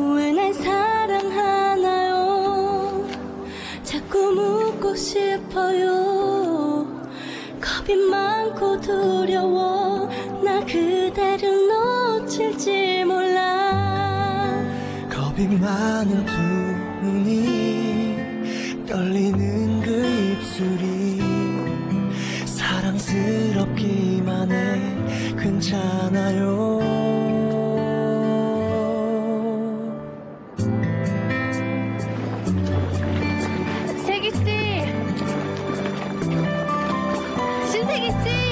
왜날 사랑하나요? 자꾸 묻고 싶어요. 겁이 많고 두려워. 나 그대를 놓칠지. 빈 많은 두 눈이 떨리는 그 입술이 사랑스럽기만 해 괜찮아요. 세기씨. 신세기씨.